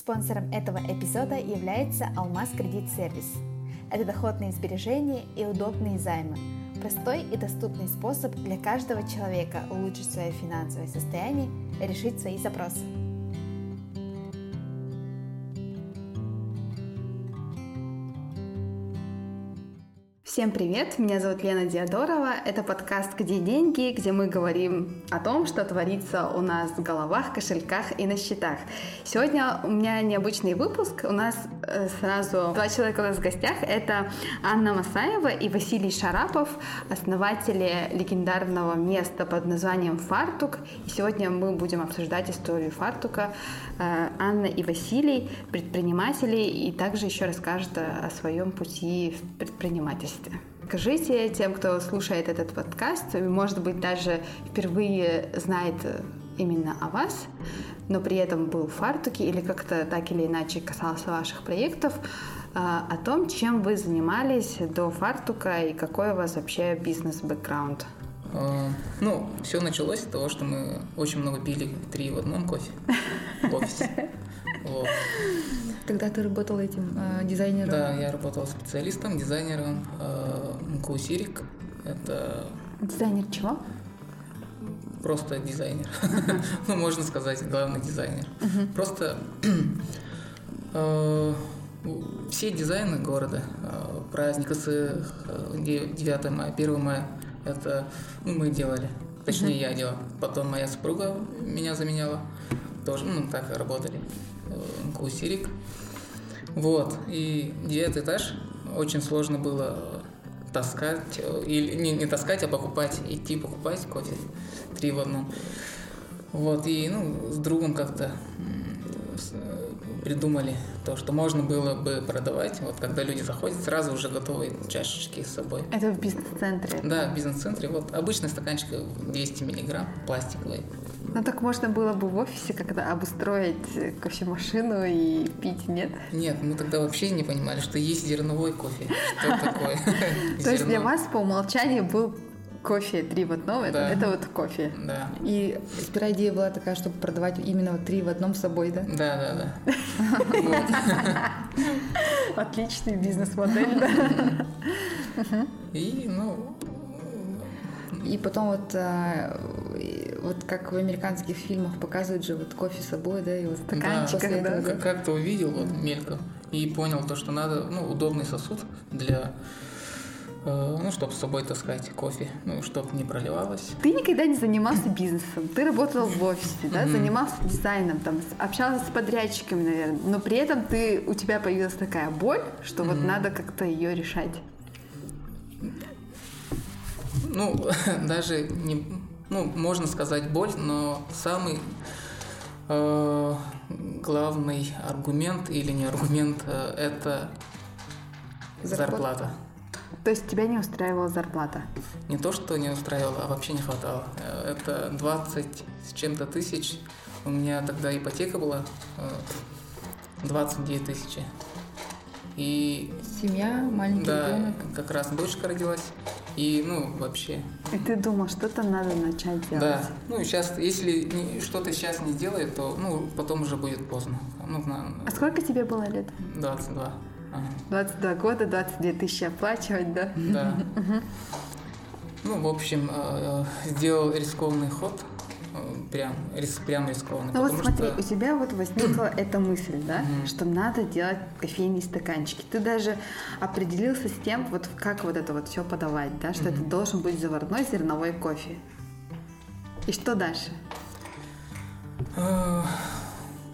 Спонсором этого эпизода является Алмаз Кредит Сервис. Это доходные сбережения и удобные займы. Простой и доступный способ для каждого человека улучшить свое финансовое состояние и решить свои запросы. Всем привет, меня зовут Лена Диадорова. Это подкаст «Где деньги?», где мы говорим о том, что творится у нас в головах, кошельках и на счетах. Сегодня у меня необычный выпуск. У нас э, сразу два человека у нас в гостях. Это Анна Масаева и Василий Шарапов, основатели легендарного места под названием «Фартук». И сегодня мы будем обсуждать историю «Фартука». Э, Анна и Василий – предприниматели и также еще расскажут о своем пути в предпринимательстве. Скажите тем, кто слушает этот подкаст, может быть, даже впервые знает именно о вас, но при этом был в фартуке или как-то так или иначе касался ваших проектов, а, о том, чем вы занимались до фартука и какой у вас вообще бизнес-бэкграунд. А, ну, все началось с того, что мы очень много пили три в одном кофе в офисе. Тогда ты работал этим э, дизайнером? Да, я работал специалистом, дизайнером э, Каусирик. Это... Дизайнер чего? Просто дизайнер. ну, можно сказать, главный дизайнер. Просто э, все дизайны города, э, праздник ИС, 9 мая, 1 мая, это ну, мы делали. Точнее, я делал. Потом моя супруга меня заменяла. Тоже, ну, так работали. Каусирик. Вот, и девятый этаж очень сложно было таскать, или не, не таскать, а покупать, идти покупать кофе три в одном. Вот, и ну, с другом как-то придумали то, что можно было бы продавать, вот когда люди заходят, сразу уже готовые чашечки с собой. Это в бизнес-центре? Да, в бизнес-центре. Вот обычный стаканчик 200 миллиграмм, пластиковый. Ну так можно было бы в офисе как-то обустроить кофемашину и пить, нет? Нет, мы тогда вообще не понимали, что есть зерновой кофе. Что такое? То есть для вас по умолчанию был кофе три в одном, это, это вот кофе. Да. И сперва идея была такая, чтобы продавать именно три в одном с собой, да? Да, да, да. Отличный бизнес-модель, да. И, ну, и потом вот, а, вот как в американских фильмах показывают же вот кофе с собой, да, и вот стаканчик. Да, да. Как-то увидел вот мельком и понял то, что надо, ну, удобный сосуд для ну, чтобы с собой таскать кофе, ну, чтобы не проливалось. Ты никогда не занимался бизнесом, ты работал в офисе, да, занимался дизайном, там, общался с подрядчиками, наверное, но при этом ты, у тебя появилась такая боль, что вот надо как-то ее решать. Ну, даже не, ну, можно сказать боль, но самый э, главный аргумент или не аргумент э, это зарплата. зарплата. То есть тебя не устраивала зарплата? Не то, что не устраивала, а вообще не хватало. Э, это 20 с чем-то тысяч. У меня тогда ипотека была 29 э, тысячи. И... Семья, маленький да, ребенок. как раз дочка родилась. И, ну, вообще. И ты думал, что-то надо начать делать. Да. Ну, сейчас, если что-то сейчас не сделает, то, ну, потом уже будет поздно. Ну, на... А сколько тебе было лет? 22. Ага. 22 года, 22 тысячи оплачивать, да? Да. Ну, в общем, э, сделал рискованный ход прям, прям рискованно. Ну вот смотри, что... у тебя вот возникла эта мысль, да, что надо делать кофейные стаканчики. Ты даже определился с тем, вот как вот это вот все подавать, да, что это должен быть заварной зерновой кофе. И что дальше?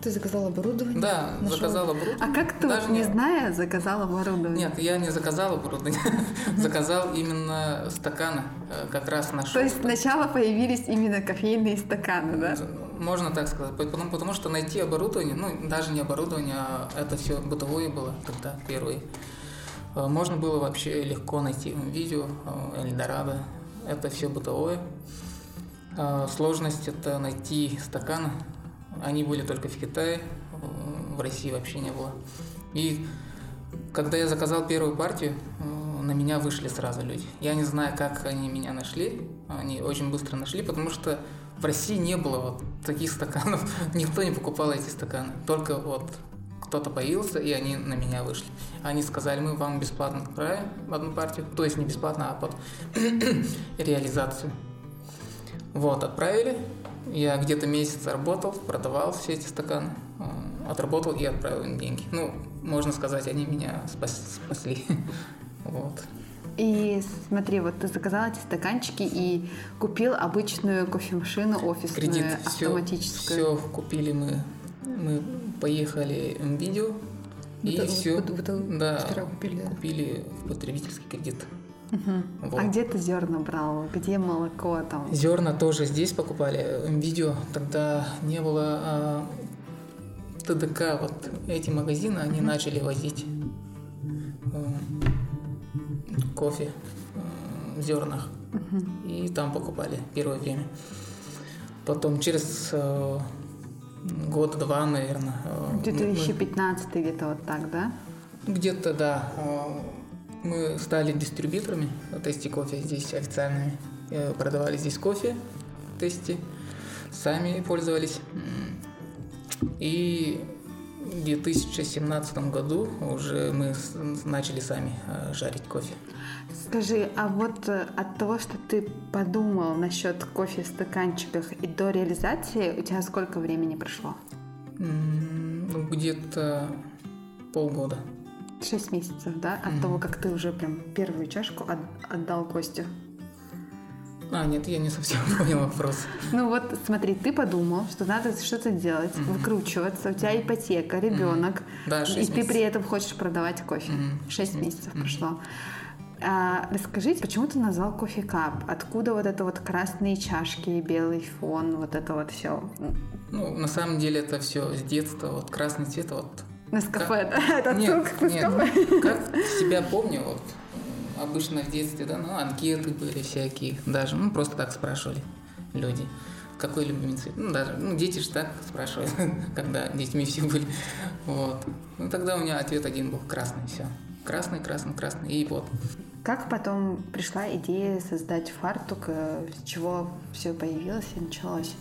Ты заказал оборудование? Да, нашел? заказал оборудование. А как ты, Даже не, не зная, заказал оборудование? Нет, я не заказал оборудование. Заказал именно стаканы. Э, как раз нашел. То есть сначала появились именно кофейные стаканы, да? Можно так сказать. Потому, потому что найти оборудование, ну, даже не оборудование, а это все бытовое было тогда, первые. Э, можно было вообще легко найти видео, э, Эльдорадо. Это все бытовое. Сложность это найти стаканы, они были только в Китае, в России вообще не было. И когда я заказал первую партию, э, на меня вышли сразу люди. Я не знаю, как они меня нашли. Они очень быстро нашли, потому что в России не было вот таких стаканов. Никто не покупал эти стаканы. Только вот кто-то появился, и они на меня вышли. Они сказали, мы вам бесплатно отправим одну партию, то есть не бесплатно, а под реализацию. Вот, отправили. Я где-то месяц работал, продавал все эти стаканы, э, отработал и отправил им деньги. Ну, можно сказать, они меня спас, спасли. Вот. И смотри, вот ты заказал эти стаканчики и купил обычную кофемашину офисную, Кредит, автоматическую. Все, все купили мы. Мы поехали в видео и Вы- все. вы- да, купили, да? купили в потребительский кредит. Мгм. Вот. А где ты зерна брал? Где молоко там? Зерна тоже здесь покупали. Видео тогда не было а, ТДК. Вот эти магазины, они начали возить э, кофе э, в зернах. И там покупали первое время. Потом через э, год-два, наверное. э, мы- 2015 где-то вот так, да? где-то, да. э, Мы стали дистрибьюторами тести кофе здесь официальными. Э, Продавали здесь кофе, тести. Сами пользовались. И в 2017 году уже мы начали сами э, жарить кофе. Скажи, а вот э, от того, что ты подумал насчет кофе в стаканчиках и до реализации, у тебя сколько времени прошло? Ну, Где-то полгода. Шесть месяцев, да? От того, как ты уже прям первую чашку от- отдал Костю. А, нет, я не совсем понял вопрос. Ну вот смотри, ты подумал, что надо что-то делать, выкручиваться, у тебя ипотека, ребенок, Да, и шесть ты при месяцев. этом хочешь продавать кофе. Мгм. Шесть месяцев прошло. А, расскажите, почему ты назвал кофе кап? Откуда вот это вот красные чашки, белый фон, вот это вот все? Ну, на самом деле это все с детства. Вот красный цвет, вот На кафе, да? Это Нет, отсылка к нет, кафе. как себя помню, вот обычно в детстве, да, ну, анкеты были всякие, даже, ну, просто так спрашивали люди, какой любимый цвет. Ну, даже, ну, дети же так спрашивают, когда детьми все были, вот. Ну, тогда у меня ответ один был, красный, все. Красный, красный, красный, и вот. Как потом пришла идея создать фартук, э, с чего все появилось и началось?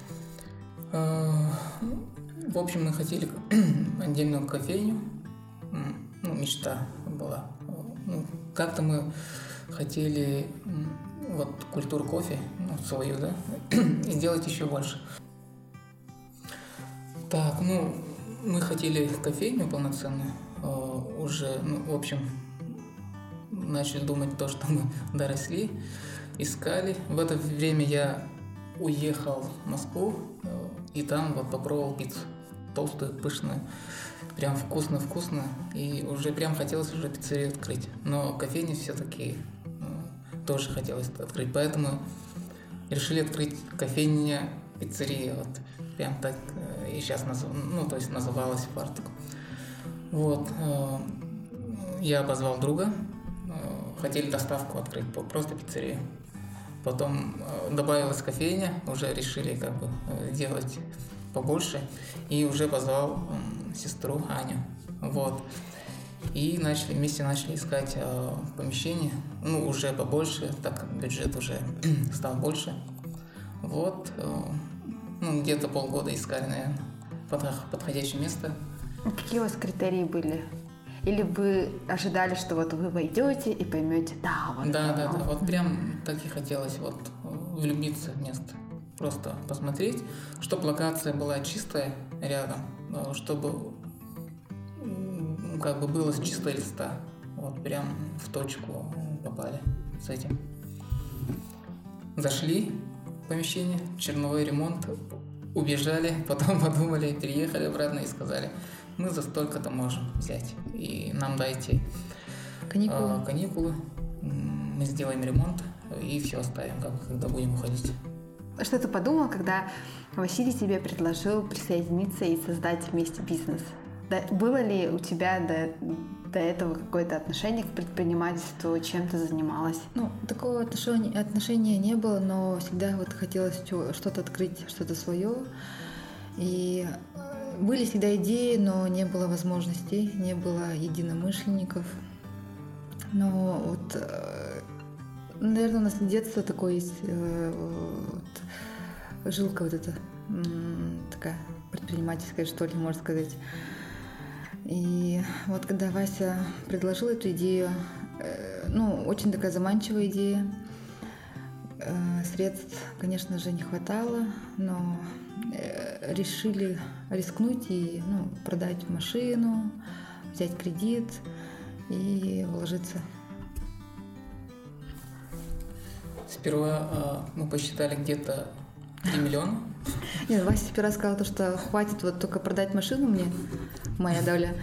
В общем, мы хотели отдельную кофейню. Ну, мечта была. Ну, как-то мы хотели вот культуру кофе, ну, свою, да, и сделать еще больше. Так, ну, мы хотели кофейню полноценную. э, Уже, ну, в общем, начали думать то, что мы доросли, искали. В это время я уехал в Москву э, и там вот попробовал пиццу. Толстую, пышную. Прям вкусно-вкусно. И уже прям хотелось уже пиццерию открыть. Но кофейню все-таки тоже хотелось открыть. Поэтому решили открыть кофейня пиццерия. Вот прям так э, и сейчас назов... ну, то есть называлась фартук. Вот. э, Я позвал друга. э, Хотели доставку открыть, просто пиццерию. Потом добавилась кофейня, уже решили как бы делать побольше. И уже позвал сестру Аню. Вот. И начали, вместе начали искать э, помещение, ну, уже побольше, так как бюджет уже стал больше. Вот, э, ну, где-то полгода искали, наверное, подх- подходящее место. А Какие у вас критерии были? Или вы ожидали, что вот вы войдете и поймете, да, вот Да, да, оно». да, вот прям так и хотелось вот э, влюбиться в место. Просто посмотреть, чтобы локация была чистая рядом, э, чтобы как бы было с чистого листа. Вот прям в точку попали с этим. Зашли в помещение, черновой ремонт, убежали, потом подумали, переехали обратно и сказали, мы за столько-то можем взять. И нам дайте Каникулы. а, каникулы, м, мы сделаем ремонт и все оставим, как, когда будем уходить. Что ты подумал, когда Василий тебе предложил присоединиться и создать вместе бизнес? Да, было ли у тебя до, до этого какое-то отношение к предпринимательству, чем ты занималась? Ну, такого отношения, отношения не было, но всегда вот хотелось что-то открыть, что-то свое. И э, были всегда идеи, но не было возможностей, не было единомышленников. Но вот, э, наверное, у нас с детства такой есть жилка вот эта такая предпринимательская, что ли, можно сказать. И вот когда Вася предложил эту идею, э, ну, очень такая заманчивая идея. Э, средств, конечно же, не хватало, но э, решили рискнуть и ну, продать машину, взять кредит и вложиться. Сперва э, мы посчитали где-то 3 миллиона. Нет, Вася сперва сказал, то, что хватит вот только продать машину мне, моя доля.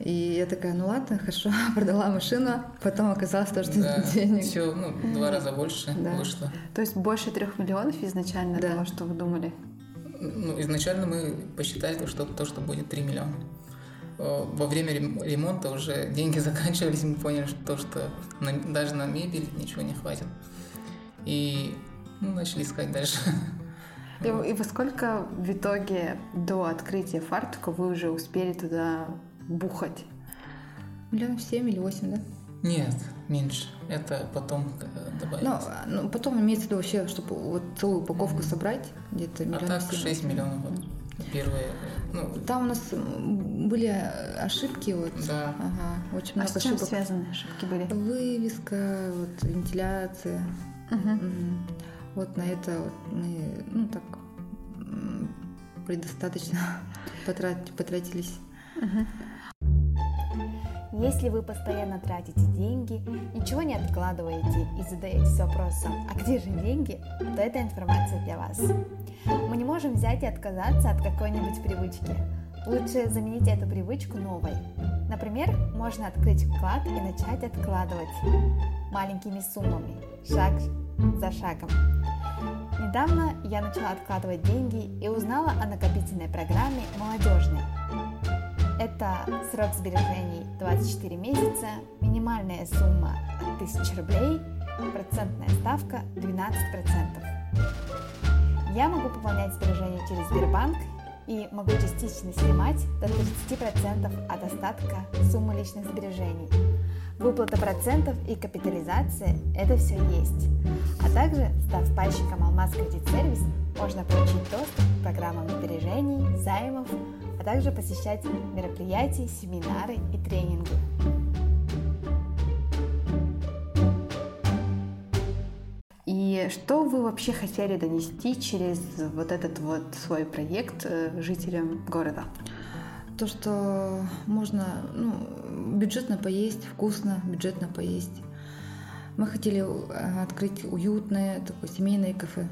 И я такая, ну ладно, хорошо, продала машину, потом оказалось то, что Да, денег. все, ну, два раза больше Да. вышло. То есть больше трех миллионов изначально Да. того, что вы думали? Ну, изначально мы посчитали, то, что то, что будет 3 миллиона. Э, Во время рем- ремонта уже деньги заканчивались, мы поняли, что, то, что на- даже на мебель ничего не хватит. И ну, начали искать дальше. И, и во сколько в итоге до открытия фартука вы уже успели туда бухать? Миллионов семь или восемь, да? Нет, меньше. Это потом э, Ну, добавится. а, ну, потом имеется в виду вообще, чтобы вот целую упаковку собрать, где-то а миллионов так семь, 6 восемь. миллионов. Вот. Первые, ну, Там у нас были э, ошибки, вот. да. Ага, очень А много с чем ошибок. связаны ошибки были? Вывеска, вот, вентиляция. Мгм. Мгм. Вот на это вот мы, ну так, предостаточно потрат- потратились. Если вы постоянно тратите деньги, ничего не откладываете и задаетесь вопросом, а где же деньги, то эта информация для вас. Мы не можем взять и отказаться от какой-нибудь привычки. Лучше заменить эту привычку новой. Например, можно открыть вклад и начать откладывать маленькими суммами, шаг за шагом. Недавно я начала откладывать деньги и узнала о накопительной программе «Молодежный». Это срок сбережений 24 месяца, минимальная сумма 1000 рублей, процентная ставка 12%. Я могу пополнять сбережения через Сбербанк и могу частично снимать до 30% от остатка суммы личных сбережений. Выплата процентов и капитализация – это все есть. А также, став пайщиком Алмаз Кредит Сервис, можно получить доступ к программам сбережений, займов, а также посещать мероприятия, семинары и тренинги. Что вы вообще хотели донести через вот этот вот свой проект э, жителям города? То, что можно ну, бюджетно поесть, вкусно, бюджетно поесть. Мы хотели э, открыть уютное, такое семейное кафе.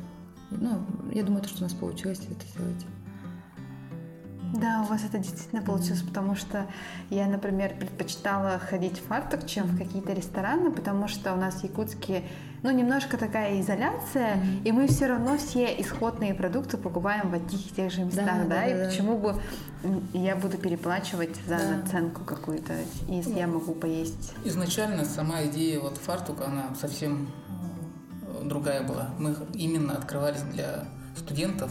Ну, я думаю, то, что у нас получилось это сделать. Да, у вас это действительно получилось, потому что я, например, предпочитала ходить в фартук, чем в какие-то рестораны, потому что у нас в Якутске, ну, немножко такая изоляция, и мы все равно все исходные продукты покупаем в одних и тех же местах, да, Да, да, и да, почему бы я буду переплачивать за Да. наценку какую-то, если я могу поесть. Изначально сама идея вот фартука, она совсем э, другая была. Мы именно открывались для студентов,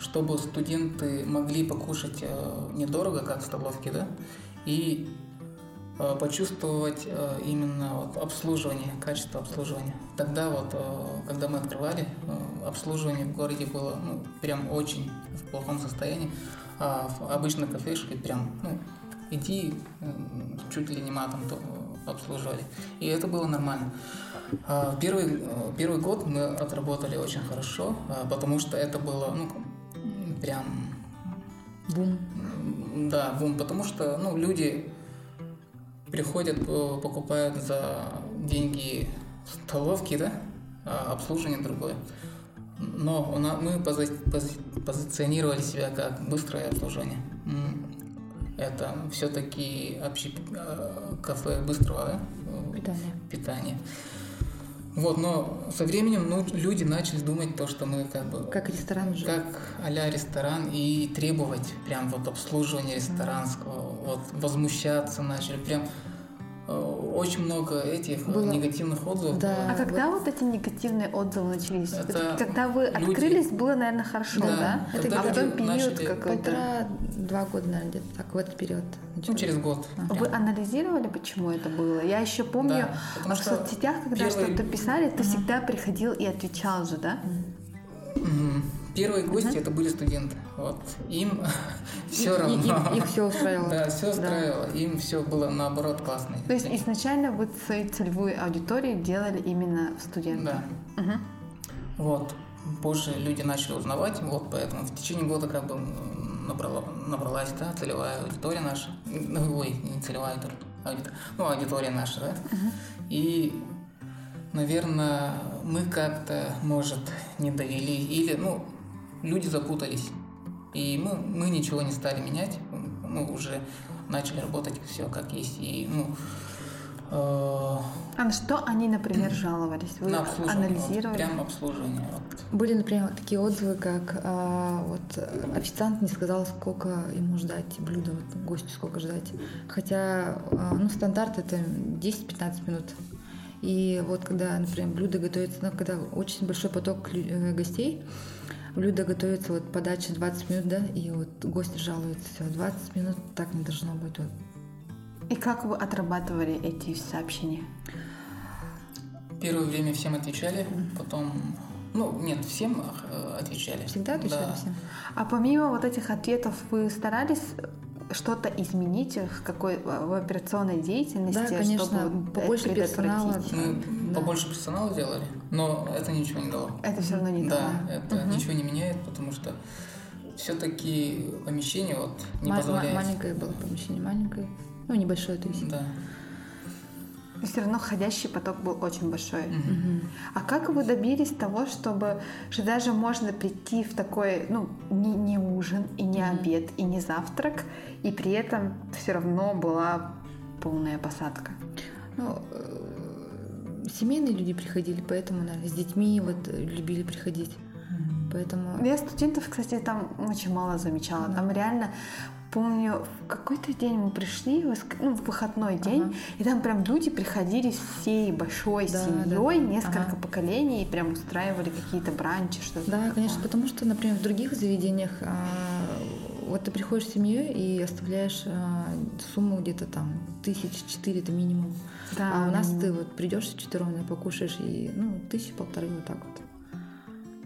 чтобы студенты могли покушать э, недорого, как в столовке, да, и э, почувствовать э, именно вот обслуживание, качество обслуживания. Тогда вот, когда мы открывали, обслуживание в городе было ну, прям очень в плохом состоянии, а в обычной кафешке прям, ну, иди, чуть ли не матом то обслуживали. И это было нормально. А, Первый, первый год мы отработали очень хорошо, а, потому что это было, ну, прям, Бум. да, бум, потому что, ну, люди приходят, э, покупают за деньги столовки, да, а обслуживание другое. Но у на- мы пози- пози- позиционировали себя как быстрое обслуживание. Это все-таки общий э, кафе быстрого да, э, Питание. питания. Вот, но со временем ну, люди начали думать то, что мы как бы Как ресторан уже. как а-ля ресторан и требовать прям вот обслуживания ресторанского, вот возмущаться начали, прям очень много этих э, Было- негативных отзывов. Да. было. А когда вот эти негативные отзывы начались? Это Когда вы люди- открылись, было, наверное, хорошо, да? Да, Это а потом период начали- какой-то. Полтора-два года, наверное, где-то так, в этот период. Ну, через год. Вы анализировали, почему это было? Я еще помню, Да, в соцсетях, когда первый- что-то писали, ты всегда приходил и отвечал же, да? Мгм. Первые гости это были студенты. Вот. Им все равно. Их все устраивало. Да, все устраивало. Им все было наоборот классно. То есть изначально вы свою целевую аудиторию делали именно студентов? Да. Вот. Позже люди начали узнавать, вот поэтому в течение года как бы набрала, набралась, да, целевая аудитория наша. Ой, не целевая аудитория, аудитория, ну, аудитория наша, да. И, наверное, мы как-то, может, не довели, или, ну, люди запутались. И мы, мы ничего не стали менять, мы уже начали работать все как есть. И, ну, э, А на что они, например, жаловались? Вы на обслуживание, вот, анализировали? прям обслуживание. Вот. Были, например, вот такие отзывы, как а, вот э, официант не сказал, сколько ему ждать блюда, вот гостю сколько ждать. Хотя, а, ну, стандарт это 10-15 минут. И вот когда, например, блюдо готовится, ну, когда очень большой поток э, гостей, блюдо готовится, вот подача 20 минут, да, и вот гость жалуется, все, 20 минут так не должно быть. Вот. И как вы отрабатывали эти сообщения? Первое время всем отвечали, потом... Ну, нет, всем э, отвечали. Всегда отвечали Да. всем? А помимо вот этих ответов, вы старались что-то изменить в какой в операционной деятельности, Да, конечно, чтобы побольше персонала. Мы Да. побольше персонала делали, но это ничего не дало. Это все равно не дало. Да, это ничего не меняет, потому что все-таки помещение вот не ма- позволяет. маленькое было помещение, маленькое. Ну, небольшое, то есть. Да. Но все равно ходящий поток был очень большой. Мгм. А как вы добились того, чтобы что даже можно прийти в такой, ну, не, не ужин, и не обед, и не завтрак, и при этом все равно была полная посадка? Ну, э, семейные люди приходили, поэтому, наверное, с детьми вот э, любили приходить. Поэтому Я студентов, кстати, там очень мало замечала. Там реально помню, в какой-то день мы пришли, ну, в выходной день, Ага. и там прям люди приходили всей большой Да, семьей, да. несколько Ага. поколений, и прям устраивали какие-то бранчи, что-то. Да, такое. конечно, потому что, например, в других заведениях а, вот ты приходишь в семью и оставляешь а, сумму где-то там тысяч четыре это минимум. Да, а у нас ты вот придешь четвером и покушаешь и ну тысячи полторы вот так вот.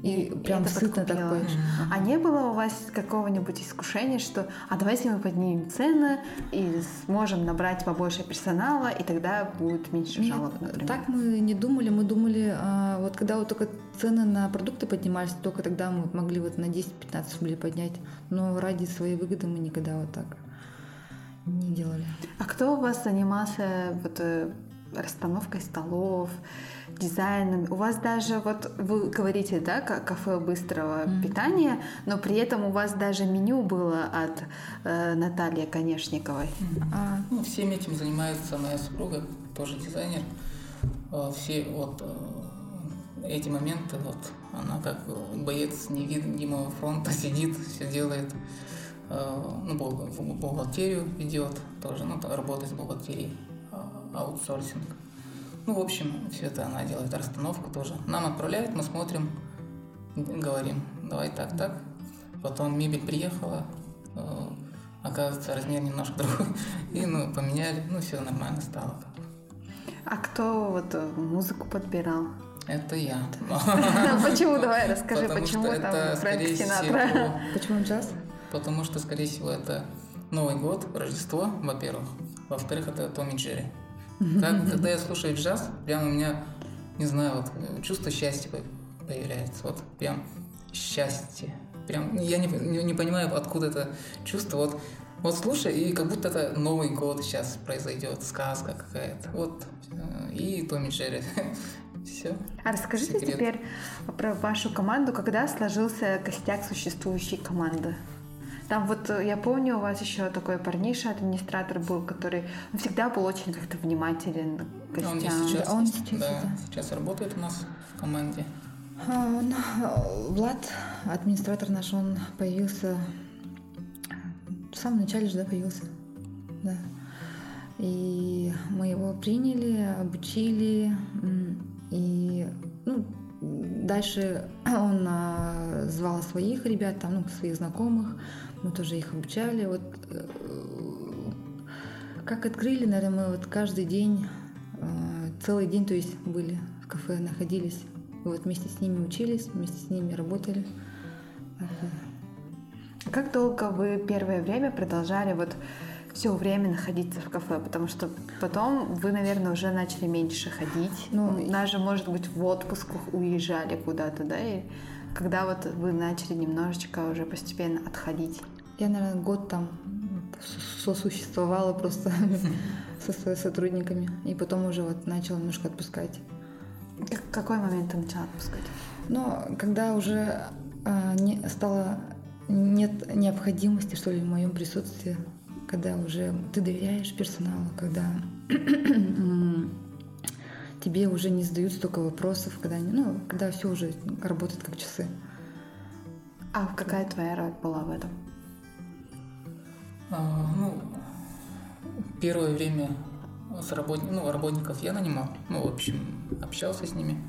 И, И прям сытно так поешь. А не было у вас какого-нибудь искушения, что а давайте мы поднимем цены и сможем набрать побольше персонала, и тогда будет меньше Нет, жалоб, например? так мы не думали. Мы думали, а, вот когда вот только цены на продукты поднимались, только тогда мы могли вот на 10-15 рублей поднять. Но ради своей выгоды мы никогда вот так не делали. А кто у вас занимался вот, э, расстановкой столов, дизайном? У вас даже, вот вы говорите, да, ка- кафе быстрого питания, но при этом у вас даже меню было от э, Натальи Конешниковой. А, Ну, всем этим занимается моя супруга, тоже дизайнер. Э, Все вот э, эти моменты, вот она как боец невидимого фронта сидит, все делает. Э, Ну, бухгалтерию ведет тоже, ну, та- работает с бухгалтерией, а, аутсорсинг. Ну, в общем, все это она делает, расстановку тоже. Нам отправляют, мы смотрим, говорим, давай так, так. Потом мебель приехала, э, оказывается, размер немножко другой. И, ну, поменяли, ну, все нормально стало. А кто вот э, музыку подбирал? Это я. Почему? Давай расскажи, почему там это, Фрэнк Синатра? почему джаз? Потому что, скорее всего, это Новый год, Рождество, во-первых. Во-вторых, это Том и Джерри. Как- когда я слушаю джаз, прям у меня, не знаю, вот э, чувство счастья по- появляется. Вот прям счастье. Прям я не, не, не понимаю, откуда это чувство. Вот, вот слушай, и как будто это Новый год сейчас произойдет, сказка какая-то. Вот. э, И Том и Джерри. Все. А расскажите Секрет. теперь про вашу команду, когда сложился костяк существующей команды? Там вот, э, я помню, у вас еще такой парниша, администратор был, который ну, всегда был очень как-то внимателен к Он и гостям. сейчас, он есть, сейчас, да, да. сейчас работает у нас в команде. А, он, э, Влад, администратор наш, он появился в самом начале же, да, появился. Да. И мы его приняли, обучили. И ну, дальше он а, звал своих ребят, там, ну, своих знакомых. Мы тоже их обучали. Вот э, как открыли, наверное, мы вот каждый день, э, целый день, то есть были в кафе, находились. И вот вместе с ними учились, вместе с ними работали. Как долго вы первое время продолжали вот все время находиться в кафе, потому что потом вы, наверное, уже начали меньше ходить. Ну, даже, может быть, в отпусках уезжали куда-то, да, и когда вот вы начали немножечко уже постепенно отходить? Я, наверное, год там сосуществовала просто со сотрудниками, и потом уже вот начала немножко отпускать. Какой момент ты начала отпускать? Ну, когда уже а, не, стало нет необходимости, что ли, в моем присутствии когда уже ты доверяешь персоналу, когда тебе уже не задают столько вопросов, когда, ну, когда все уже работает как часы. А какая твоя роль была в этом? А, ну, первое время с работник, ну, работников я нанимал. Ну, в общем, общался с ними,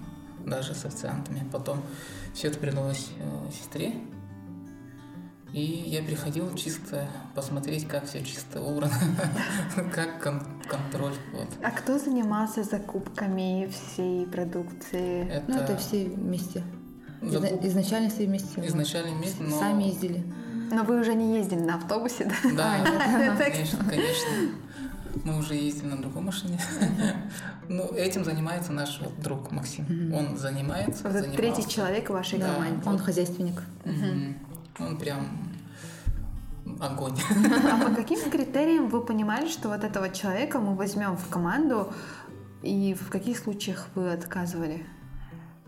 даже с официантами. Потом все это передалось э, сестре, и я приходил чисто посмотреть, как все чисто убрано, как контроль. Вот. А кто занимался закупками всей продукции? Это... Ну, это все вместе. Закуп... Изначально все вместе. Изначально вместе, но... Сами ездили. Но вы уже не ездили на автобусе, да? Да, а, конечно, конечно. Мы уже ездили на другой машине. Ну, этим занимается наш вот друг Максим. Он занимается. Это третий человек в вашей команде. Он хозяйственник. Он прям огонь. А по каким критериям вы понимали, что вот этого человека мы возьмем в команду, и в каких случаях вы отказывали?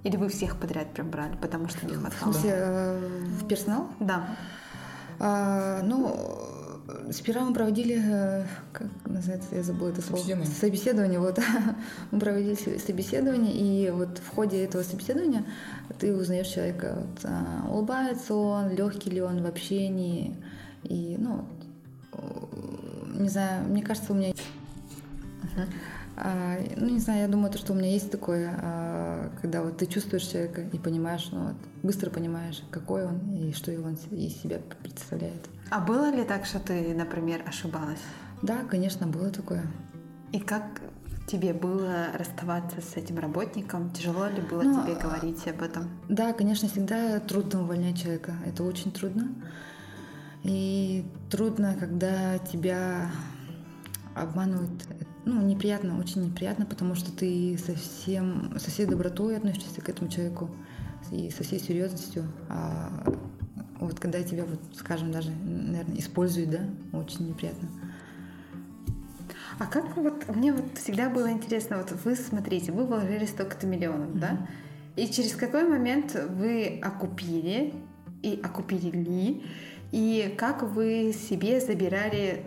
Или вы всех подряд прям брали, потому что не хватало? В, э, в персонал? Да. А, ну, сперва мы проводили, э, как называется, я забыла это слово. Собеседование. Собеседование, вот. мы проводили собеседование, и вот в ходе этого собеседования ты узнаешь человека, вот, а, улыбается он, легкий ли он в общении, и, ну, не знаю, мне кажется, у меня... Uh-huh. А, ну, не знаю, я думаю, то, что у меня есть такое, а, когда вот ты чувствуешь человека и понимаешь, ну, вот, быстро понимаешь, какой он и что он из себя представляет. А было ли так, что ты, например, ошибалась? Да, конечно, было такое. И как тебе было расставаться с этим работником? Тяжело ли было ну, тебе говорить об этом? Да, конечно, всегда трудно увольнять человека. Это очень трудно. И трудно, когда тебя обманывают. Ну, неприятно, очень неприятно, потому что ты совсем, со всей добротой относишься к этому человеку и со всей серьезностью. А вот когда тебя, вот, скажем, даже, наверное, используют, да, очень неприятно. А как вот, мне вот всегда было интересно, вот вы смотрите, вы вложили столько-то миллионов, mm-hmm. да? И через какой момент вы окупили и окупили ли, и как вы себе забирали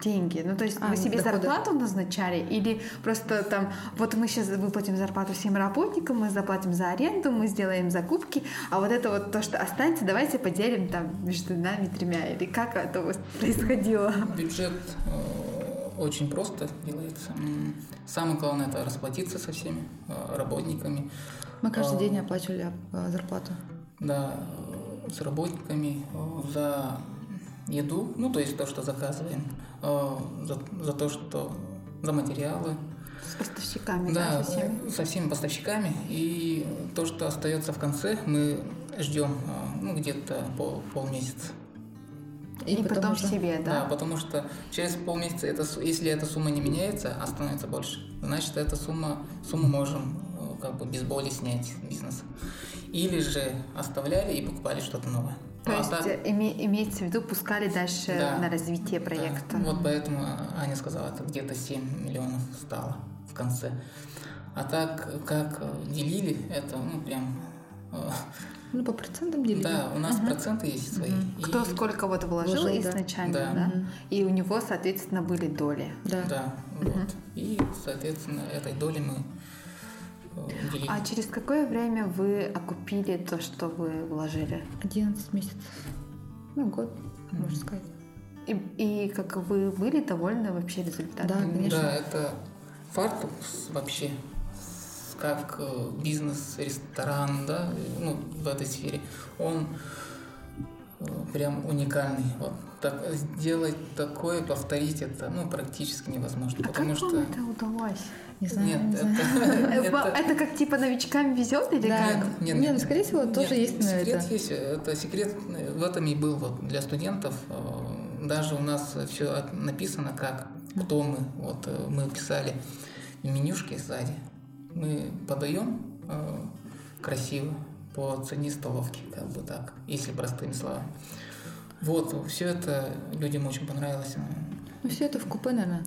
деньги? Ну, то есть а, вы себе доходы. зарплату назначали или просто там, вот мы сейчас выплатим зарплату всем работникам, мы заплатим за аренду, мы сделаем закупки, а вот это вот то, что останется, давайте поделим там между нами тремя. Или как это вот происходило? Бюджет э, очень просто делается. Самое главное это расплатиться со всеми э, работниками. Мы каждый день оплачивали э, зарплату. Да, с работниками за еду, ну то есть то, что заказываем, э, за, за то, что за материалы. С поставщиками, да, да со всеми? со всеми поставщиками. И то, что остается в конце, мы ждем э, ну, где-то пол, полмесяца. И, и потом уже... себе, да? Да, потому что через полмесяца, это, если эта сумма не меняется, а становится больше, значит, эта сумма, сумму можем э, как бы без боли снять бизнес. Или же оставляли и покупали что-то новое. То есть так... име, имеется в виду, пускали дальше да, на развитие проекта. Да. Вот поэтому Аня сказала, это где-то 7 миллионов стало в конце. А так, как делили, это ну прям... Э, ну, по процентам делили. Да, у нас угу. проценты есть свои. Угу. Кто сколько вот вложил, вложил изначально, да. да? Угу. И у него, соответственно, были доли. Да. Да, угу. вот. И, соответственно, этой доли мы делили. А через какое время вы окупили то, что вы вложили? 11 месяцев. Ну, год, mm-hmm. можно сказать. И, и как вы были довольны вообще результатом? Да, конечно. Да, это фартук вообще как э, бизнес, ресторан, да, ну, в этой сфере, он э, прям уникальный. Вот так, сделать такое, повторить это, ну, практически невозможно. А потому как что... вам это удалось? Не знаю, Нет, не знаю. это, Это, как типа новичкам везет или Да. как? Нет, Не, ну, скорее всего, тоже есть на секрет это. есть. Это секрет э, в этом и был вот для студентов. Э, Даже у нас все написано как, кто мы. Вот э, мы писали в менюшке сзади. Мы подаем э, красиво по цене столовки, как бы так, если простыми словами. Вот, все это людям очень понравилось. Ну, все это в купе, наверное.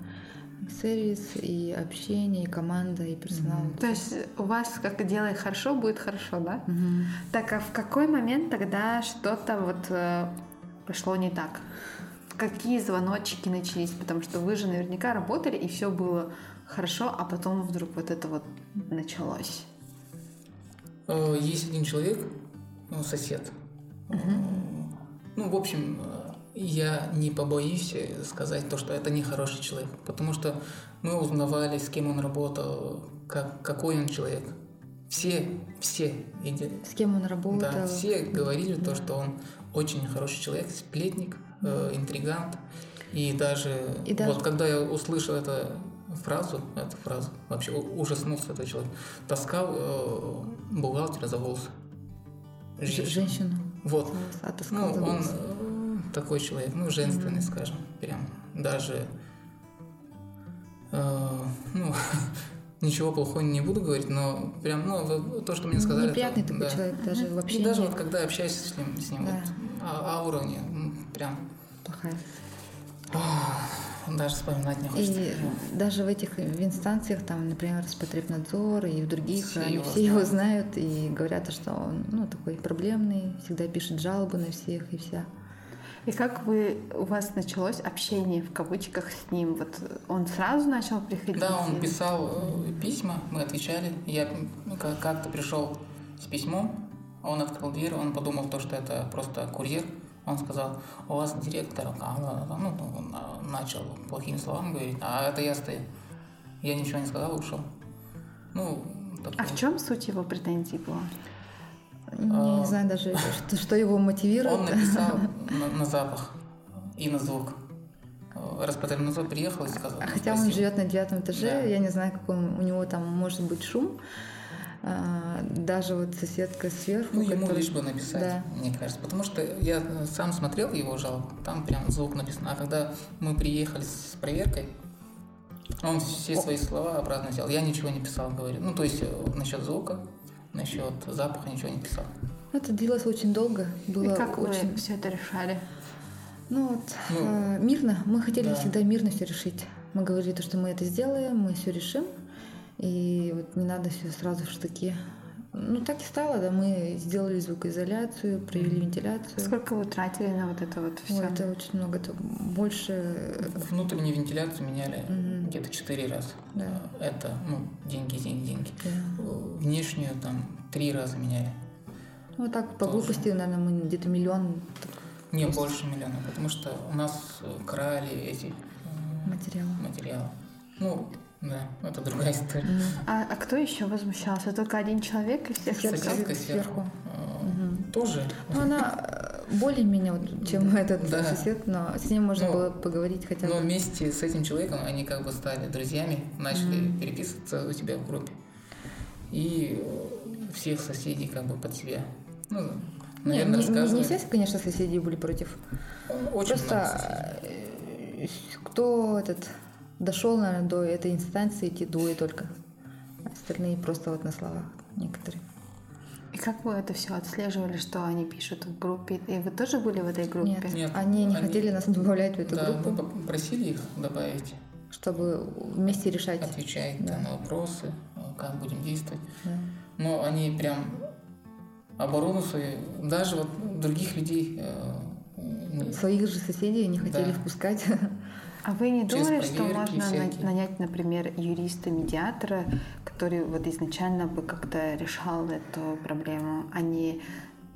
Сервис, и общение, и команда, и персонал. То есть у вас как делай хорошо, будет хорошо, да? Мгм. Так, а в какой момент тогда что-то вот э, пошло не так? Какие звоночки начались? Потому что вы же наверняка работали, и все было хорошо, а потом вдруг вот это вот началось. Э, Есть один человек, ну, сосед. Э, Ну, в общем, я не побоюсь сказать то, что это не хороший человек, потому что мы узнавали, с кем он работал, как, какой он человек. Все, все, С кем он работал. да, все говорили то, что он очень хороший человек, сплетник, э, интригант. И даже, И даже- вот когда я услышал эту фразу, эту фразу, вообще ужаснулся этот человек, таскал э, бухгалтера за волосы. Женщину. Женщину. Вот. А Ну, он такой человек, ну, женственный, скажем, прям даже, э, ну, ничего плохого не буду говорить, но прям, ну, вот то, что мне сказали. Неприятный это- такой да. человек, даже вообще даже вот когда общаюсь с ним, с ним Да. вот, а- аура у него, ну, прям, плохая. даже вспоминать не хочется. И даже в этих в инстанциях, там, например, Роспотребнадзор и в других, Все они его все его знают. знают и говорят, что он ну, такой проблемный, всегда пишет жалобы на всех и вся. И как вы, у вас началось общение в кавычках с ним? Вот он сразу начал приходить? Да, он писал э, письма, мы отвечали. Я ну, как- как-то пришел с письмом, он открыл дверь, он подумал то, что это просто курьер. Он сказал, у вас директор, ну, ну, он, а, начал плохими словами говорить, а это я стою. Я ничего не сказал, ушел. Ну, такое. А в чем суть его претензий была? Не, А. знаю даже, что, что его мотивирует. Он написал на, на запах и на звук. Э, Роспотребнадзор приехал и сказал. А хотя он спросил. живет на девятом этаже, Да. я не знаю, какой он- у него там может быть шум. А, даже вот соседка сверху. Ну, ему которая- лишь бы написать, Да. мне кажется. Потому что я сам смотрел его жалобу, там прям звук написан. А когда мы приехали с проверкой, он все свои слова обратно взял. Я ничего не писал, говорю. Ну, то есть э, насчет звука, насчет запаха ничего не писал. Это длилось очень долго. Было И как очень... вы все это решали? Ну вот, Ну, э, мирно. Мы хотели да. всегда мирно все решить. Мы говорили, то, что мы это сделаем, мы все решим. И вот не надо все сразу в штыки. Ну, так и стало, да. Мы сделали звукоизоляцию, провели вентиляцию. Сколько вы тратили на вот это вот все? Ой, это очень много. Это больше... э, Внутреннюю вентиляцию меняли Мгм. где-то четыре раза. Да. Э, Это, ну, деньги, деньги, деньги. да. Э, Внешнюю там три раза меняли. Ну, так, по Тоже. глупости, наверное, мы где-то миллион Не больше миллиона, потому что у нас крали эти материалов. материалы. Ну, да, это другая история. А, а кто еще возмущался? Только один человек из всех? Соседка. Соседка сверху. сверху. Мгм. Тоже. Ну, она э, более-менее, вот, чем этот Да. сосед, но с ним можно Ну, было поговорить хотя Но бы. вместе с этим человеком они как бы стали друзьями, начали Мгм. переписываться у тебя в группе. И э, всех соседей как бы под себя. Ну, наверное, не, не- не все, конечно, соседи были против. Очень. Просто кто этот дошел, наверное, до этой инстанции, эти двое только. Остальные просто вот на словах некоторые. И как вы это все отслеживали, что они пишут в группе? И вы тоже были в этой группе? Нет, Нет, они не они- хотели нас добавлять в эту Да, мы группу, попросили их добавить, чтобы вместе решать. отвечать Да. на вопросы, как будем действовать. Да. Но они прям оборону свою, даже вот других людей э, не- Своих же соседей не хотели Да. впускать. А вы не думали, что можно всякие. нанять, например, юриста-медиатора, который вот изначально бы как-то решал эту проблему, а не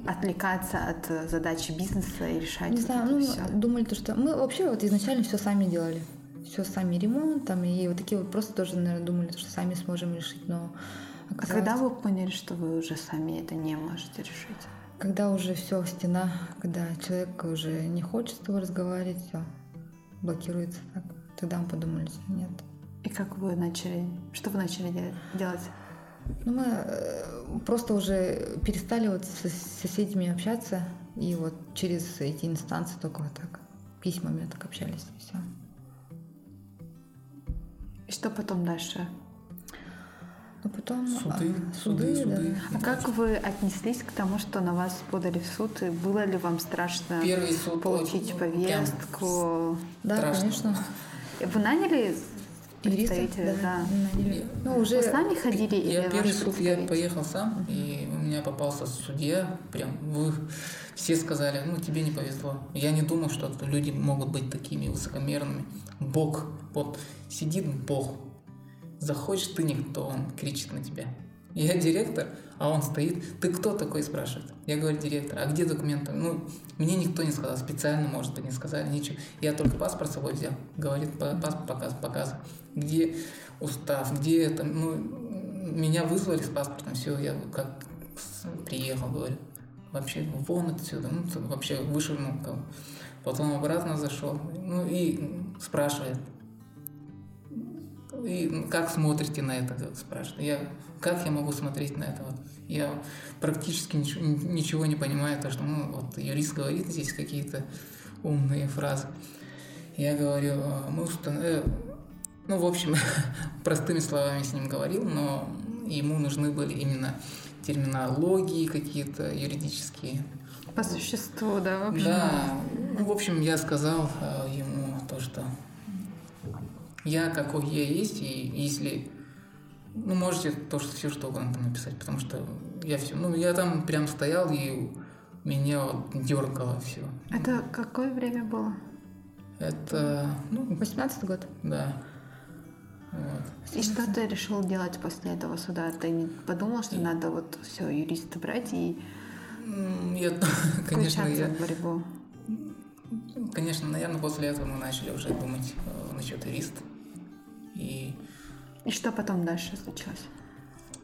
отвлекаться от э, задачи бизнеса и решать Не вот знаю, это ну, всё? думали то, что мы вообще вот изначально все сами делали. Все сами ремонт, там, и вот такие вот просто тоже, наверное, думали, что сами сможем решить, но А оказалось- когда вы поняли, что вы уже сами это не можете решить? Когда уже все, стена, когда человек уже не хочет с тобой разговаривать, все, блокируется так. Тогда мы подумали, что нет. И как вы начали, что вы начали де- делать? Ну, мы э, просто уже перестали вот с соседями общаться, и вот через эти инстанции только вот так письмами так общались, и все. И что потом дальше? Ну, потом... Суды, а, суды, да. суды. А как вы отнеслись к тому, что на вас подали в суд? И было ли вам страшно Первый суд получить очень, повестку? Да, Страшно. конечно. Вы наняли представителя? да, наняли. Ну, Вы уже... сами ходили или Я ваш первый суд я поехал сам, и у меня попался судья, прям вы все сказали, ну тебе не повезло. Я не думал, что люди могут быть такими высокомерными. Бог, вот сидит Бог, захочешь ты никто, он кричит на тебя. Я директор, а он стоит, ты кто такой, спрашивает. Я говорю, директор, а где документы? Ну, мне никто не сказал, специально, может быть, не сказали, ничего. Я только паспорт с собой взял, говорит, «Па- паспорт показ, показывай. Где устав, где это, ну, меня вызвали с паспортом, все, я как приехал, говорю, вообще вон отсюда, ну, вообще вышвырнул. Потом обратно зашел, ну, и спрашивает, и как смотрите на это, вот, спрашивает. Я, как я могу смотреть на это? Вот, я практически ничего, ничего не понимаю, то, что ну, вот, юрист говорит здесь какие-то умные фразы. Я говорю, «А, мы установ... э, Ну, в общем, простыми словами с ним говорил, но ему нужны были именно терминологии какие-то юридические. По существу, да, вообще. Да, ну, в общем, я сказал э, ему то, что я какой я есть, и если ну, можете то, что все что угодно там написать, потому что я все, ну, я там прям стоял, и меня вот дергало все. Это какое время было? Это, ну, 18 год. да. Вот. И что ты решил делать после этого суда? Ты не подумал, что надо вот все юриста брать и Я, конечно, я, в борьбу? конечно, наверное, после этого мы начали уже думать э, насчет юриста. И И что потом дальше случилось?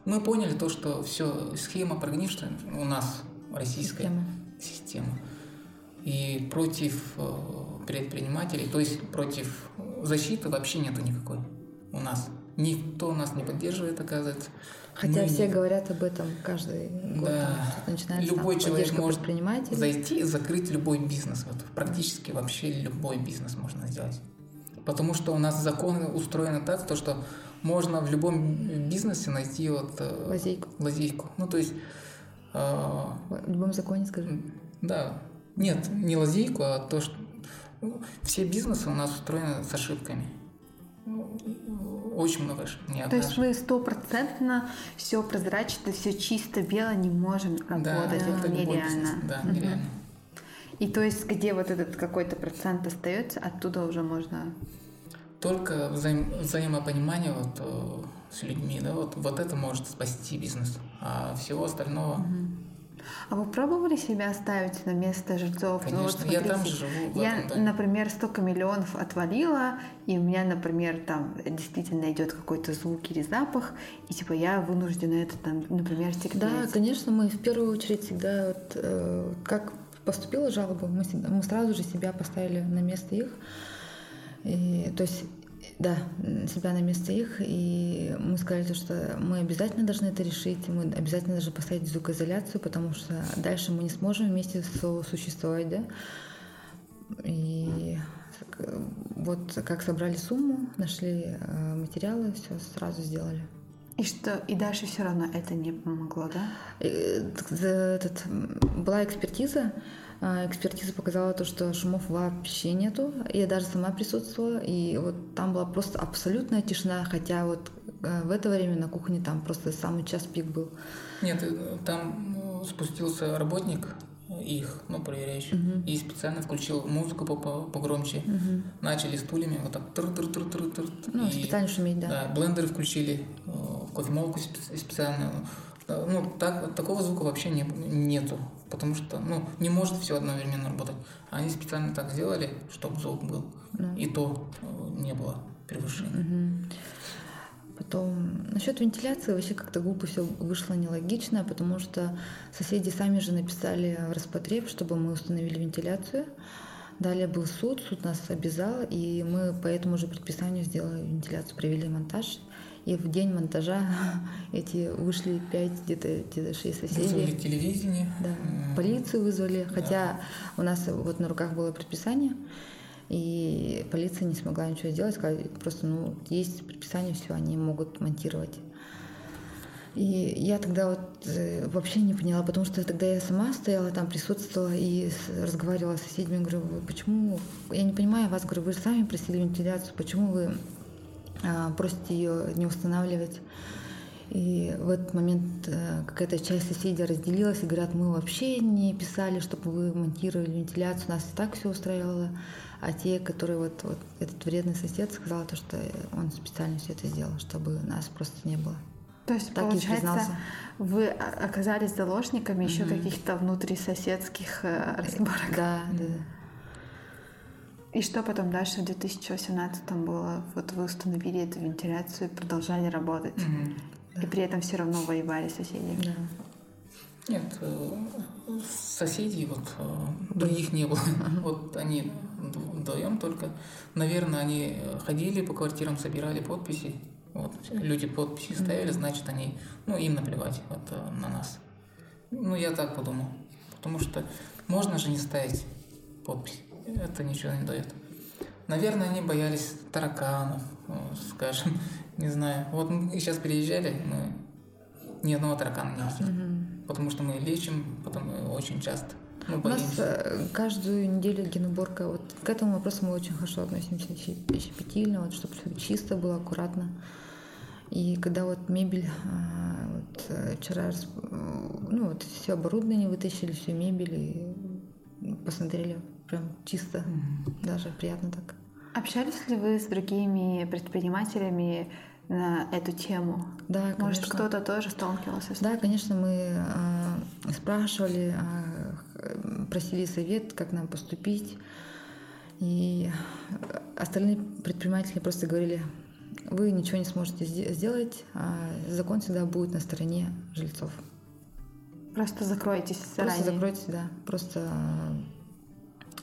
мы поняли то, что все, схема прогнившая у нас, российская Система. система. И против э, предпринимателей, то есть против защиты вообще нету никакой у нас. Никто нас не поддерживает, оказывается. Хотя Мы все не- говорят об этом каждый год. Да. начинается, Любой там, человек может зайти и закрыть любой бизнес. Вот, практически вообще любой бизнес можно сделать. Потому что у нас законы устроены так, то, что можно в любом бизнесе найти вот, э, Лазейку. лазейку. Ну, то есть, э, В любом законе, скажи. да, нет, не лазейку, а то, что ну, все бизнесы у нас устроены с ошибками. Ну, Очень много ошибок. Не То есть мы стопроцентно все прозрачно, все чисто бело не можем Да, работать. это любой нереально. бизнес, Да, нереально. И то есть где вот этот какой-то процент остается, оттуда уже можно. Только взаим- взаимопонимание вот, э, с людьми, да, вот, вот это может спасти бизнес. А всего остального, А вы пробовали себя ставить на место жильцов? Ну, вот конечно, я там смотрите, живу Я, этом доме. например, столько миллионов отвалила, и у меня, например, там действительно идет какой-то звук или запах, и типа я вынуждена это там, например, терпеть. Да, конечно, мы в первую очередь всегда, вот, э, как поступила жалоба, мы, мы сразу же себя поставили на место их. И, то есть, да, себя на место их, и мы сказали, то, что мы обязательно должны это решить, мы обязательно должны поставить звукоизоляцию, потому что дальше мы не сможем вместе существовать, да. И э, вот как собрали сумму, нашли э, материалы, все сразу сделали. И что, и дальше все равно это не помогло, да? Э, этот, была экспертиза. а, Экспертиза показала то, что шумов вообще нету. Я даже сама присутствовала. И вот там была просто абсолютная тишина. Хотя вот э, в это время на кухне там просто самый час пик был. Нет, э, там э, спустился работник их, ну, проверяющий, и специально включил музыку по- по- погромче. Начали стульями вот так тр тр тр тр тр Ну, специально шуметь, да. Да, блендеры включили, э, кофемолку спе- специально. Э, Ну, так, такого звука вообще не, нету, потому что, ну, не может все одновременно работать. Они специально так сделали, чтобы звук был, и то э, не было превышения. Мгм. Потом насчет вентиляции вообще как-то глупо все вышло нелогично, потому что соседи сами же написали в Роспотреб, чтобы мы установили вентиляцию. Далее был суд, суд нас обязал, и мы по этому же предписанию сделали вентиляцию, провели монтаж. И в день монтажа эти вышли пять, где-то где шесть соседей. Вызвали телевидение. Да, полицию вызвали, хотя у нас вот на руках было предписание, и полиция не смогла ничего сделать, сказали, просто, ну, есть предписание, все, они могут монтировать. И я тогда вот э, вообще не поняла, потому что тогда я сама стояла там, присутствовала и разговаривала с соседями, говорю, «Вы почему, я не понимаю вас, говорю, вы же сами просили вентиляцию, почему вы а, просите ее не устанавливать? И в этот момент э, какая-то часть соседей разделилась и говорят, мы вообще не писали, чтобы вы монтировали вентиляцию, нас и так все устраивало. А те, которые вот, вот этот вредный сосед сказал, то, что он специально все это сделал, чтобы нас просто не было. То есть, так получается, вы оказались заложниками mm-hmm. еще каких-то внутрисоседских э, разборок. Да, да, да. И что потом дальше в 2018 было? Вот вы установили эту вентиляцию и продолжали работать. Mm-hmm. И при этом все равно воевали соседи. Да. Нет, э, соседей вот э, других не было. Вот они вдвоем только. Наверное, они ходили по квартирам, собирали подписи вот, люди подписи ставили, значит, они, ну, им наплевать вот, э, на нас. Ну, я так подумал. Потому что можно же не ставить подпись. Это ничего не дает. Наверное, они боялись тараканов, скажем, не знаю. Вот мы сейчас переезжали, мы ни одного таракана не видели. Угу. Потому что мы лечим, потом очень часто. Мы У нас э, каждую неделю генуборка. Вот к этому вопросу мы очень хорошо относимся щепетильно, вот, чтобы все чисто было, аккуратно. И когда вот мебель, а, вот э, вчера, ну вот все оборудование вытащили, всю мебель и посмотрели прям чисто, mm-hmm. даже приятно так. Общались ли вы с другими предпринимателями на эту тему? Да, конечно. Может, кто-то тоже сталкивался с этим? Да, конечно, мы э, спрашивали, э, просили совет, как нам поступить. И остальные предприниматели просто говорили, вы ничего не сможете сделать, а закон всегда будет на стороне жильцов. Просто закройтесь заранее. Просто закройтесь, да. Просто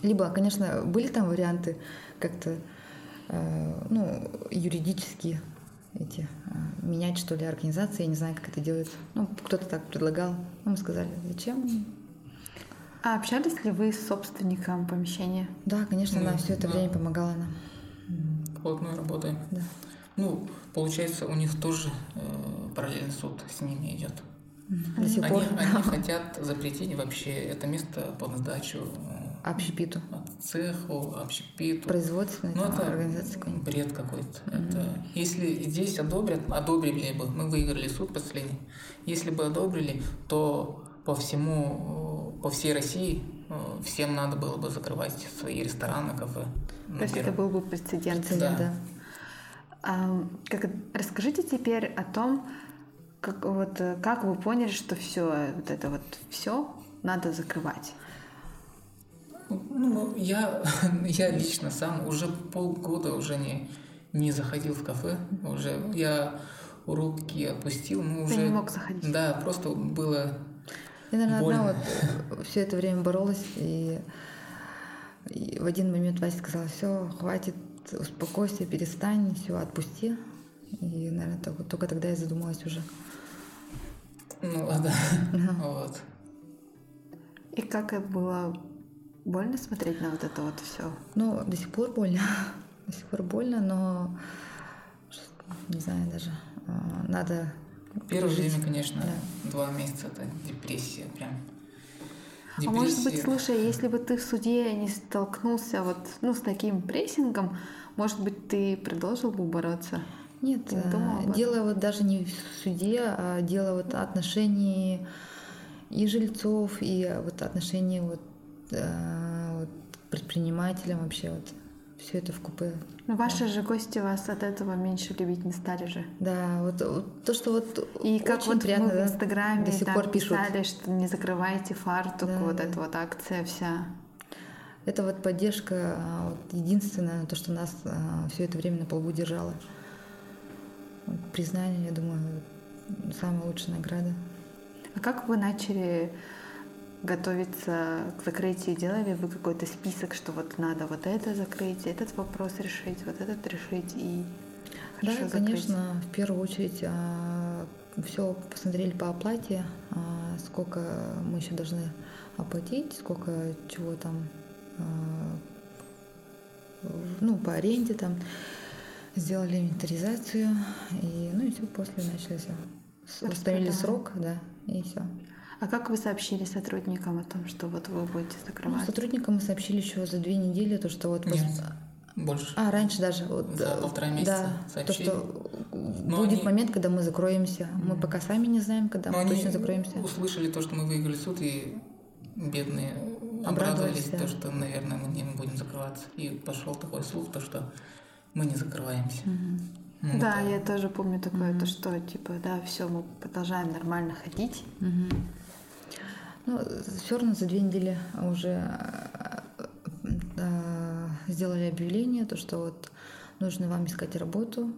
либо, конечно, были там варианты как-то, э, ну, юридически эти э, менять что ли организации, я не знаю, как это делается. Ну, кто-то так предлагал, ну, мы сказали, зачем? А общались ли вы с собственником помещения? Да, конечно, да, она все это да. время помогала нам. Плотно работаем. Да. Ну, получается, у них тоже э, параллельный суд с ними идет. До сих они, они хотят запретить вообще это место под сдачу э, общепиту. Цеху, общепиту. Производственной ну, это организации бред какой-то. Mm-hmm. Это, если здесь одобрят, одобрили бы, мы выиграли суд последний. Если бы одобрили, то по всему, по всей России э, всем надо было бы закрывать свои рестораны, кафе. То есть это был бы прецедент. Да. да. Как, расскажите теперь о том, как, вот, э, как вы поняли, что все, вот это вот все надо закрывать? Ну, я, я лично сам уже полгода уже не, не заходил в кафе. Уже я руки отпустил. Ну, уже, Ты не мог заходить? Да, просто было Я, наверное, больно. одна вот все это время боролась, и, и в один момент Вася сказала, все, хватит успокойся, перестань, все, отпусти. И, наверное, только, только тогда я задумалась уже. Ну, да. Вот. И как это было больно смотреть на вот это вот все? Ну, до сих пор больно. до сих пор больно, но не знаю даже. А, надо Первое время, конечно, да. два месяца это депрессия прям. Депрессия. А может быть, слушай, если бы ты в суде не столкнулся вот, ну, с таким прессингом, может быть, ты продолжил бы бороться? Нет, не э, дело вот даже не в суде, а дело вот отношений и жильцов, и вот отношений вот, э, вот предпринимателям вообще вот все это в купе. Но ваши же гости вас от этого меньше любить не стали же. Да, вот, вот то, что вот И как вот приятно, мы в Инстаграме до сих пор писали, пишут. что не закрывайте фартук, да, вот да. эта вот акция вся. Это вот поддержка а, вот, единственное, то, что нас а, все это время на полу держало. признание, я думаю, самая лучшая награда. А как вы начали готовиться к закрытию? Делали вы какой-то список, что вот надо вот это закрыть, этот вопрос решить, вот этот решить и да, конечно, в первую очередь а, все посмотрели по оплате, а, сколько мы еще должны оплатить, сколько чего там, а, ну, по аренде там, сделали инвентаризацию, и, ну и все, после начали все. Установили срок, да, и все. А как вы сообщили сотрудникам о том, что вот вы будете закрывать? Ну, сотрудникам мы сообщили еще за две недели, то, что вот... Нет, больше. А, раньше даже. Вот, за полтора месяца Да, сообщили. то, что Но будет они... момент, когда мы закроемся. Мы пока сами не знаем, когда Но мы точно закроемся. услышали то, что мы выиграли суд, и бедные обрадовались, да. то, что, наверное, мы не будем закрываться. И пошел такой слух, то, что мы не закрываемся. Угу. Ну, да, это... я тоже помню такое, mm то что типа, да, все, мы продолжаем нормально ходить. mm Ну, все равно за две недели уже э, сделали объявление, то, что вот нужно вам искать работу,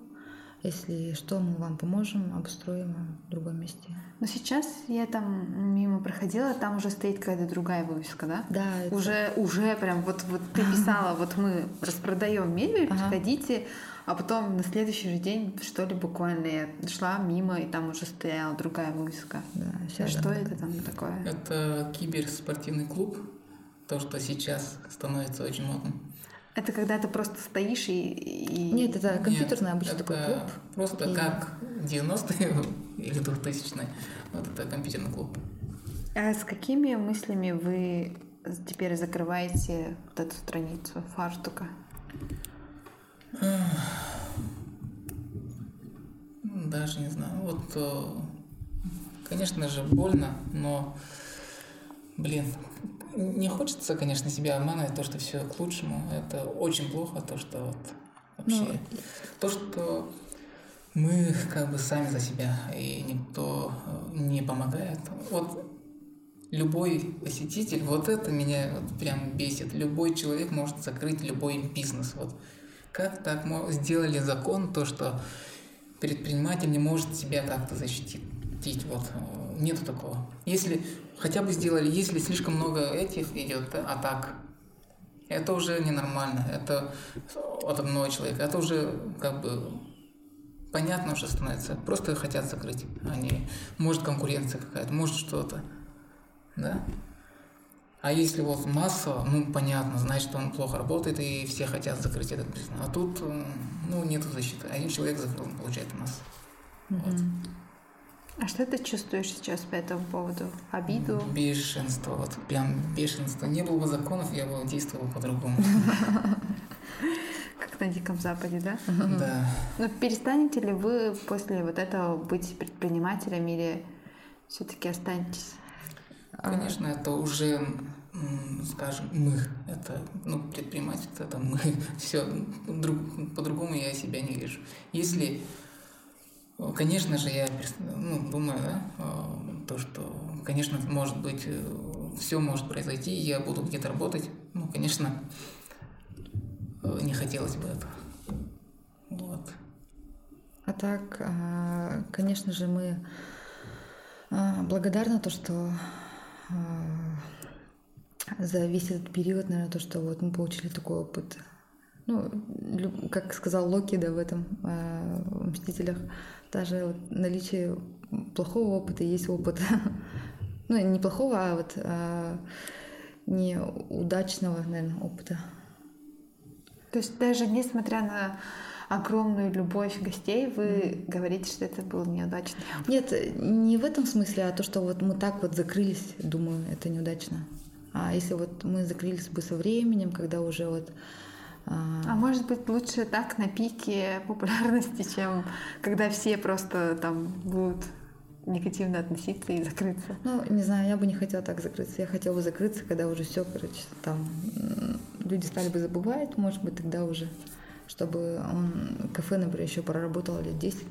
если что, мы вам поможем, обустроим в другом месте. Но сейчас я там мимо проходила, там уже стоит какая-то другая вывеска, да? Да. Это... Уже, уже прям вот, вот ты писала, вот мы распродаем мебель, ага. приходите, а потом на следующий же день, что ли, буквально я шла мимо, и там уже стояла другая вывеска. Да, сейчас что да, это там такое? Это киберспортивный клуб, то, что сейчас становится очень модным. Это когда ты просто стоишь и... и... Нет, это компьютерный Нет, обычно такой клуб. Просто и... как 90-е или 2000-е. Вот это компьютерный клуб. А с какими мыслями вы теперь закрываете вот эту страницу фартука? Даже не знаю. Вот, э, конечно же, больно, но, блин, не хочется, конечно, себя обманывать, то, что все к лучшему. Это очень плохо, то, что вот вообще... Ну... То, что мы как бы сами за себя, и никто э, не помогает. Вот любой посетитель, вот это меня вот прям бесит. Любой человек может закрыть любой бизнес. Вот как так сделали закон, то, что предприниматель не может себя как-то защитить? Вот, э, нету такого. Если хотя бы сделали, если слишком много этих идет атак, это уже ненормально. Это от одного человека. Это уже как бы понятно уже становится. Просто хотят закрыть. Они, может конкуренция какая-то, может что-то. Да? А если вот массово, ну, понятно, значит, он плохо работает, и все хотят закрыть этот бизнес. А тут, ну, нету защиты. Один человек закрыл, получается, массу. Mm-hmm. Вот. А что ты чувствуешь сейчас по этому поводу? Обиду? Бешенство, вот прям бешенство. Не было бы законов, я бы действовал по-другому. Как на Диком Западе, да? Да. Но перестанете ли вы после вот этого быть предпринимателем или все-таки останетесь? Конечно, это уже, скажем, мы. Это, ну, предприниматель, это мы. Все, друг, по-другому я себя не вижу. Если, конечно же, я ну, думаю, да, то, что, конечно, может быть, все может произойти, я буду где-то работать. Ну, конечно, не хотелось бы этого. Вот. А так, а, конечно же, мы а, благодарны то, что а, за весь этот период, наверное, то, что вот мы получили такой опыт. Ну, как сказал Локи, да, в этом э, «Мстителях», даже вот наличие плохого опыта есть опыт. ну, не плохого, а вот э, неудачного, наверное, опыта. То есть даже несмотря на огромную любовь гостей, вы mm. говорите, что это был неудачный Нет, не в этом смысле, а то, что вот мы так вот закрылись, думаю, это неудачно. А если вот мы закрылись бы со временем, когда уже вот а, а может быть лучше так на пике популярности, чем когда все просто там будут негативно относиться и закрыться? Ну, не знаю, я бы не хотела так закрыться. Я хотела бы закрыться, когда уже все, короче, там люди стали бы забывать, может быть, тогда уже чтобы он, кафе, например, еще проработало лет 10.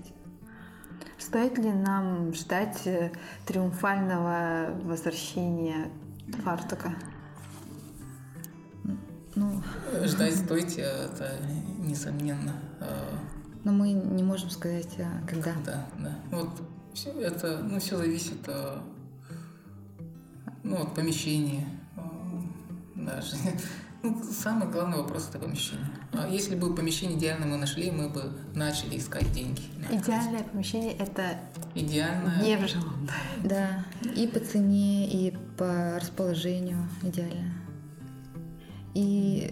Стоит ли нам ждать э, триумфального возвращения фартука? Ну, ждать стойте, это несомненно. Э, Но мы не можем сказать, когда. Да, да. Вот все это, ну, все зависит а, ну, от помещения. Даже. Ну, самый главный вопрос это помещение. А если бы помещение идеально мы нашли, мы бы начали искать деньги. Идеальное помещение – это Идеальное. не в жилом, да. Да, и по цене, и по расположению идеально. И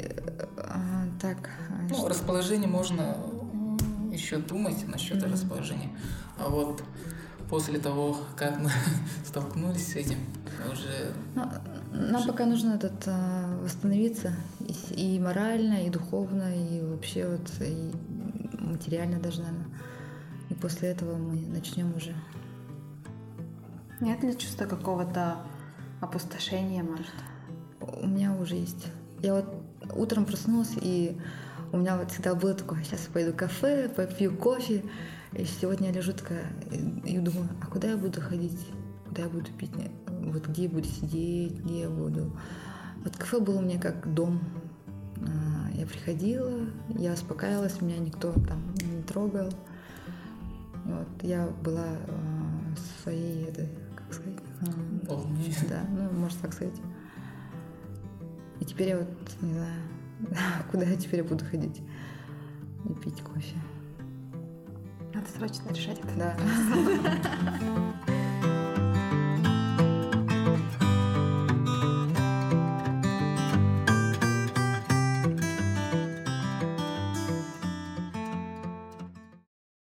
а, так, а, Ну, что- расположение можно еще думать насчет расположения. А вот после того, как мы столкнулись с этим, уже Ну, нам пока нужно этот, а, восстановиться и, и морально, и духовно, и вообще вот и материально даже, наверное. И после этого мы начнем уже. Нет ли чувства какого-то опустошения, может? У меня уже есть. Я вот утром проснулась, и у меня вот всегда было такое, сейчас пойду в кафе, попью кофе. И сегодня я лежу такая и, думаю, а куда я буду ходить? Куда я буду пить? Вот где я буду сидеть, где я буду? Вот кафе было у меня как дом. А, Я приходила, я успокаивалась, меня никто там не трогал. Вот, я была в своей, этой, как сказать, а, волне. да, ну, можно так сказать. И теперь я вот не знаю, куда я теперь буду ходить и пить кофе. Надо срочно решать это. Да.